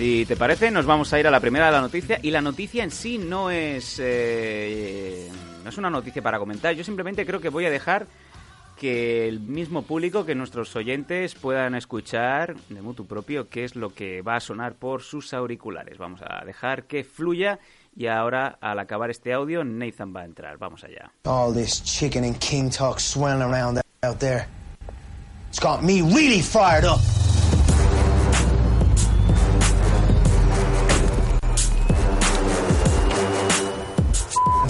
Si te parece, nos vamos a ir a la primera de la noticia. Y la noticia en sí no es, eh, no es una noticia para comentar. Yo simplemente creo que voy a dejar que el mismo público, que nuestros oyentes puedan escuchar de mutuo propio qué es lo que va a sonar por sus auriculares. Vamos a dejar que fluya. Y ahora, al acabar este audio, Nathan va a entrar. Vamos allá. All this chicken and king talk swirling around out there. It's got me really fired up.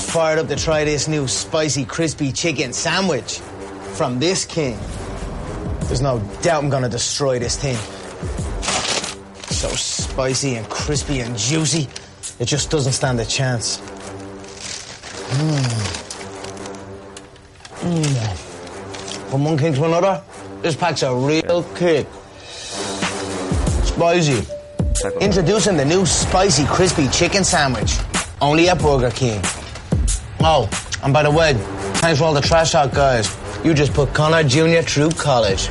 fired up to try this new spicy crispy chicken sandwich from this king. There's no doubt I'm gonna destroy this thing. So spicy and crispy and juicy, it just doesn't stand a chance. Mmm. Mmm. From one king to another, this pack's a real kick. Spicy. Introducing the new spicy crispy chicken sandwich. Only at Burger King. Oh, and by the way, thanks for all the trash talk, guys. You just put Connor Jr. through college.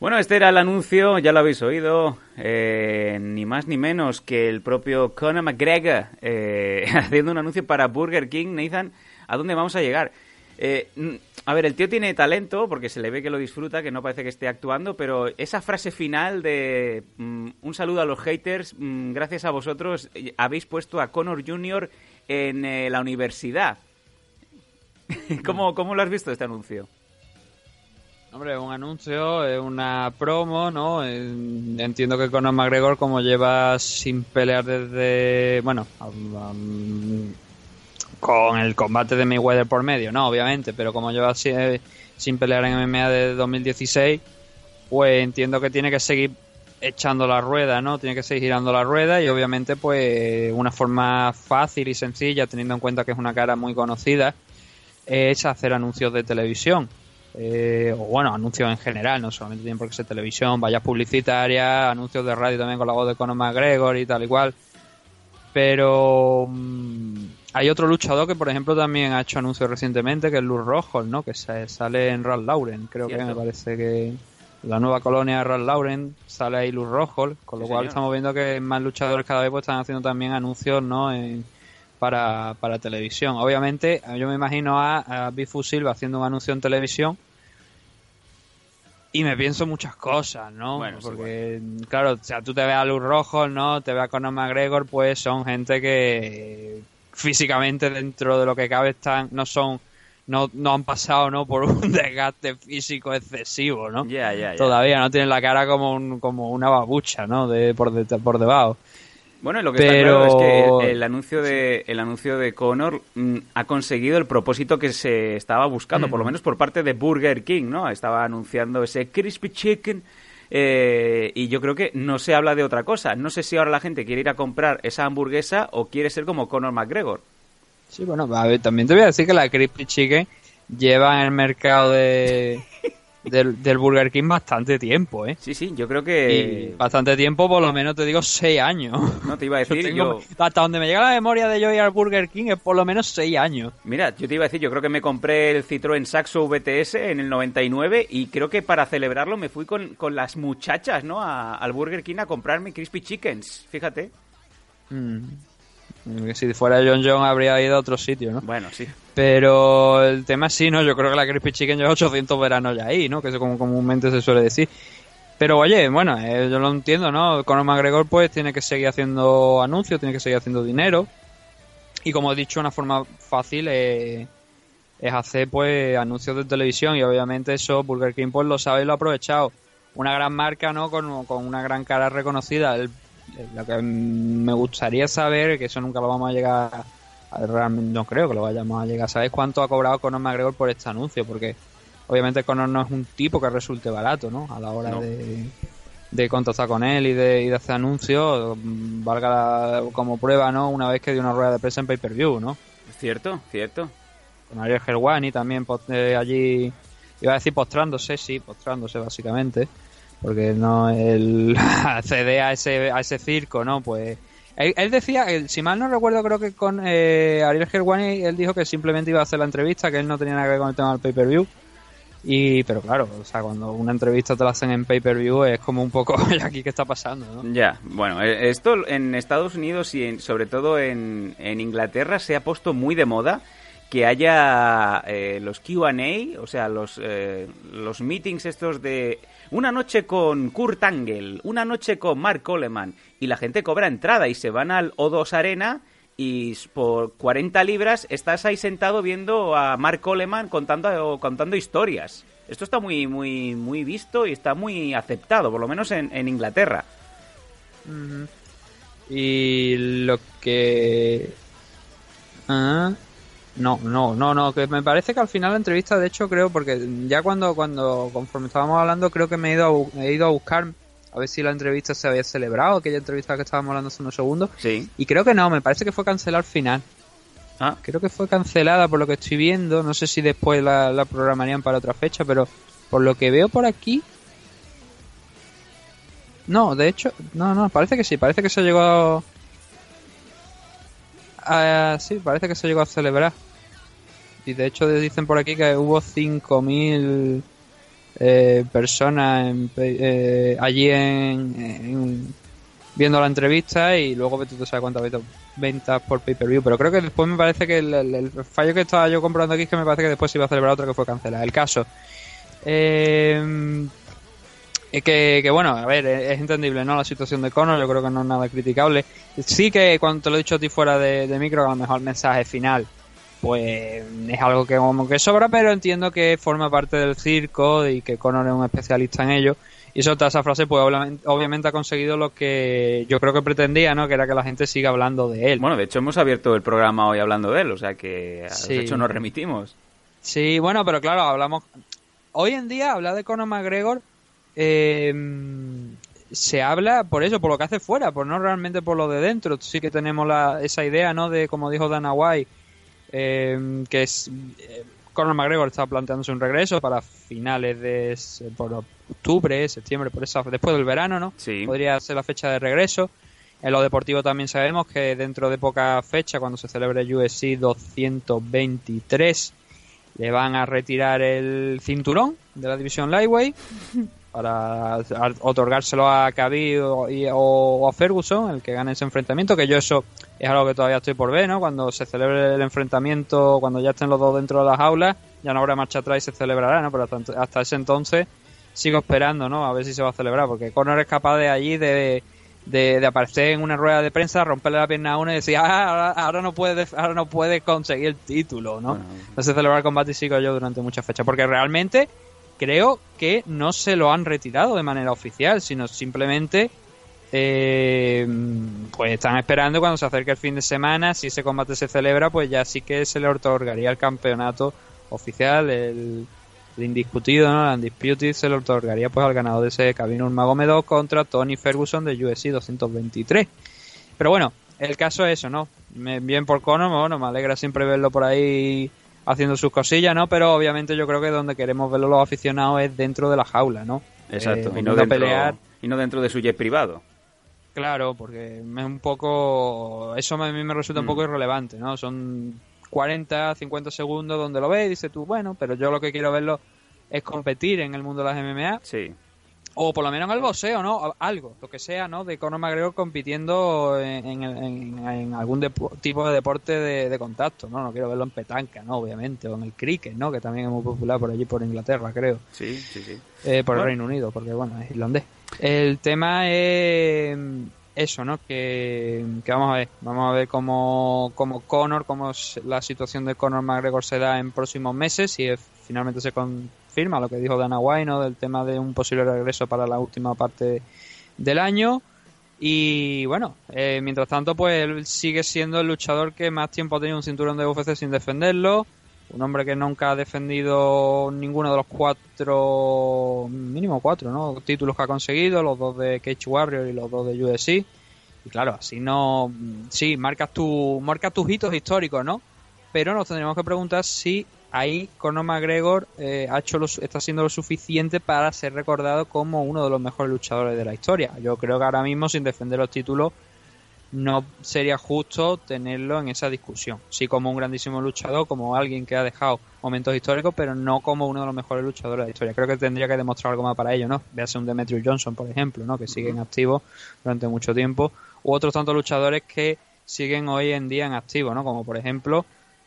Bueno, este era el anuncio, ya lo habéis oído, eh, ni más ni menos que el propio Conor McGregor eh, haciendo un anuncio para Burger King. Nathan, ¿a dónde vamos a llegar? Eh, a ver, el tío tiene talento porque se le ve que lo disfruta, que no parece que esté actuando, pero esa frase final de mm, un saludo a los haters, mm, gracias a vosotros eh, habéis puesto a Conor Jr. en la universidad. ¿Cómo, ¿Cómo lo has visto este anuncio? Hombre, un anuncio, una promo, ¿no? Entiendo que Conor McGregor, como lleva sin pelear desde. Bueno, con el combate de Mayweather por medio, no, obviamente, pero como lleva sin, sin pelear en MMA desde 2016, pues entiendo que tiene que seguir echando la rueda, ¿no? Tiene que seguir girando la rueda y obviamente pues una forma fácil y sencilla, teniendo en cuenta que es una cara muy conocida, es hacer anuncios de televisión. Eh, o bueno, anuncios en general, no solamente tienen por qué ser televisión, vallas publicitarias, anuncios de radio también con la voz de Conor McGregor y tal y cual. Pero mm, hay otro luchador que, por ejemplo, también ha hecho anuncios recientemente, que es Luz Rojo, ¿no? Que sale en Ralph Lauren, creo que me parece que la nueva colonia de Ralph Lauren sale ahí Luz Rojo, con lo cual estamos viendo que más luchadores cada vez pues, están haciendo también anuncios, ¿no? Para, para televisión. Obviamente, yo me imagino a, a Bifu Silva haciendo un anuncio en televisión y me pienso muchas cosas, ¿no? Porque, claro, o sea, tú te ves a Luz Rojo, ¿no? Te ves a Conor McGregor, pues son gente que físicamente dentro de lo que cabe están no son no, no han pasado no por un desgaste físico excesivo no todavía no tienen la cara como un, como una babucha no de por por debajo bueno, lo que está claro es que el, anuncio de el anuncio de Conor mm, ha conseguido el propósito que se estaba buscando, por lo menos por parte de Burger King, ¿no? Estaba anunciando ese crispy chicken eh, y yo creo que no se habla de otra cosa. No sé si ahora la gente quiere ir a comprar esa hamburguesa o quiere ser como Conor McGregor. Sí, bueno, a ver, también te voy a decir que la Crispy Chicken lleva en el mercado de, del, Burger King bastante tiempo, ¿eh? Sí, sí, yo creo que... bastante tiempo, por lo menos te digo seis años. No te iba a decir yo... Hasta donde me llega la memoria de yo ir al Burger King es por lo menos seis años. Mira, yo te iba a decir, yo creo que me compré el Citroën Saxo VTS en el 99 y creo que para celebrarlo me fui con, las muchachas, ¿no? al Burger King a comprarme Crispy Chickens, fíjate. Mm. Si fuera John John habría ido a otro sitio, ¿no? Bueno, sí. Pero el tema sí, ¿no? Yo creo que la Crispy Chicken lleva 800 veranos ya ahí, ¿no? Que es como comúnmente se suele decir. Pero oye, bueno, eh, yo lo entiendo, ¿no? Conor McGregor pues tiene que seguir haciendo anuncios, tiene que seguir haciendo dinero. Y como he dicho, una forma fácil es hacer pues anuncios de televisión y obviamente eso Burger King pues lo sabe y lo ha aprovechado. Una gran marca, ¿no? Con, con una gran cara reconocida. El lo que me gustaría saber, que eso nunca lo vamos a llegar a, realmente no creo que lo vayamos a llegar a saber cuánto ha cobrado Conor McGregor por este anuncio, porque obviamente Conor no es un tipo que resulte barato, ¿no? A la hora de, de contactar con él y de, y de hacer anuncios, valga como prueba, ¿no? Una vez que dio una rueda de prensa en pay-per-view, ¿no? Cierto, cierto. Con Ariel Helwani también eh, allí, iba a decir postrándose, sí, postrándose básicamente porque no el acceder a ese, a ese circo, ¿no? Pues él, decía, si mal no recuerdo, creo que con eh, Ariel Gerwani, él dijo que simplemente iba a hacer la entrevista, que él no tenía nada que ver con el tema del pay-per-view. Y, pero claro, o sea, cuando una entrevista te la hacen en pay-per-view es como un poco, aquí qué está pasando, ¿no? Ya, bueno, eh, esto en Estados Unidos y sobre todo en, en Inglaterra se ha puesto muy de moda que haya eh, los QA, o sea, los, eh, los meetings estos de una noche con Kurt Angle, una noche con Mark Coleman, y la gente cobra entrada y se van al O2 Arena y por 40 libras estás ahí sentado viendo a Mark Coleman contando, contando historias. Esto está muy, muy, muy visto y está muy aceptado, por lo menos en, en Inglaterra. Y lo que... Ah, no, no, no, no, que me parece que al final la entrevista, de hecho, creo, porque ya cuando, cuando conforme estábamos hablando, creo que me he ido a, he ido a buscar a ver si la entrevista se había celebrado, aquella entrevista que estábamos hablando hace unos segundos. Sí. Y creo que no, me parece que fue cancelada al final. Ah, Creo que fue cancelada por lo que estoy viendo. No sé si después la, la programarían para otra fecha, pero por lo que veo por aquí. No, de hecho, no, no, parece que sí, parece que se llegó a. a- sí, parece que se llegó a celebrar. Y de hecho dicen por aquí que hubo 5.000 eh, personas en eh, allí en, en- viendo la entrevista y luego tú sabes cuántas ventas- por pay-per-view. Pero creo que después me parece que el, fallo que estaba yo comprando aquí es que me parece que después iba a celebrar otra que fue cancelada. El caso. Eh, que, que, bueno, a ver, es es entendible, ¿no? La situación de Conor, yo creo que no es nada criticable. Sí que cuando te lo he dicho a ti fuera de, de micro, a lo mejor el mensaje final, pues es algo que como que sobra, pero entiendo que forma parte del circo y que Conor es un especialista en ello. Y soltar esa frase, pues obviamente, ha conseguido lo que yo creo que pretendía, ¿no? Que era que la gente siga hablando de él. bueno, de hecho hemos abierto el programa hoy hablando de él, o sea que Sí. de hecho nos remitimos. Sí, bueno, pero claro, hablamos. Hoy en día, hablar de Conor McGregor eh, se habla por eso, por lo que hace fuera, por no realmente por lo de dentro. Sí que tenemos la, esa idea, ¿no? De como dijo Dana White, eh, que es. eh, Conor McGregor está planteándose un regreso para finales de por octubre, septiembre, por esa, después del verano, ¿no? Sí. Podría ser la fecha de regreso. En lo deportivo también sabemos que dentro de poca fecha, cuando se celebre UFC 223, le van a retirar el cinturón de la división Lightweight para otorgárselo a Khabib o, y- o- o a Ferguson, el que gane ese enfrentamiento, que yo eso es algo que todavía estoy por ver, ¿no? Cuando se celebre el enfrentamiento, cuando ya estén los dos dentro de las aulas, ya no habrá marcha atrás y se celebrará, ¿no? Pero hasta, hasta ese entonces sigo esperando, ¿no? A ver si se va a celebrar, porque Conor es capaz de allí de, de, de aparecer en una rueda de prensa, romperle la pierna a uno y decir, ah, ahora, ahora no puede, ahora no puede conseguir el título, ¿no? Bueno. Entonces celebrar el combate y sigo yo durante muchas fechas, porque realmente creo que no se lo han retirado de manera oficial, sino simplemente eh, pues están esperando cuando se acerque el fin de semana, si ese combate se celebra, pues ya sí que se le otorgaría el campeonato oficial, el, indiscutido, ¿no? El undisputed se le otorgaría pues al ganador de ese Khabib Nurmagomedov contra Tony Ferguson de UFC 223. Pero bueno, el caso es eso, ¿no? Bien por Conor, bueno, me alegra siempre verlo por ahí haciendo sus cosillas, ¿no? Pero obviamente yo creo que donde queremos verlo los aficionados es dentro de la jaula, ¿no? Exacto, Eh, y, no dentro, pelear. y no dentro de su jet privado. Claro, porque es un poco. Eso a mí me resulta un Mm. poco irrelevante, ¿no? Son 40, 50 segundos donde lo ves y dices tú, bueno, pero yo lo que quiero verlo es competir en el mundo de las MMA Sí. O por lo menos en el boxeo, ¿no? Algo, lo que sea, ¿no? De Conor McGregor compitiendo en, en, algún tipo de deporte de, de contacto, ¿no? No quiero verlo en petanca, ¿no? Obviamente, o en el cricket, ¿no? Que también es muy popular por allí, por Inglaterra, creo. Sí, sí, sí. Eh, por el. Reino Unido, porque bueno, es irlandés. El tema es eso, ¿no? Que, vamos a ver, vamos a ver cómo, cómo Conor, cómo la situación de Conor McGregor se da en próximos meses, si finalmente se confirma lo que dijo Dana White, ¿no? Del tema de un posible regreso para la última parte del año. Y bueno, eh, mientras tanto, pues él sigue siendo el luchador que más tiempo ha tenido un cinturón de UFC sin defenderlo. Un hombre que nunca ha defendido ninguno de los cuatro, mínimo cuatro, ¿no? Títulos que ha conseguido, los dos de Cage Warrior y los dos de UFC. Y claro, así no, sí, marcas tu, marcas tus hitos históricos, ¿no? Pero nos tendríamos que preguntar si ahí Conor McGregor eh, ha hecho está haciendo lo suficiente para ser recordado como uno de los mejores luchadores de la historia. Yo creo que ahora mismo, sin defender los títulos, no sería justo tenerlo en esa discusión. Sí como un grandísimo luchador, como alguien que ha dejado momentos históricos, pero no como uno de los mejores luchadores de la historia. Creo que tendría que demostrar algo más para ello, ¿no? Véase un Demetrius Johnson, por ejemplo, ¿no? Que sigue en activo durante mucho tiempo, u otros tantos luchadores que siguen hoy en día en activo, ¿no? Como por ejemplo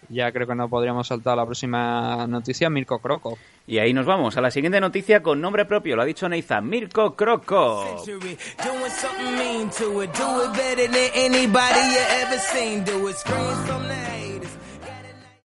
ya creo que no podríamos saltar a la próxima noticia, Mirko Croco. Y ahí nos vamos a la siguiente noticia con nombre propio, lo ha dicho Neiza, Mirko Croco.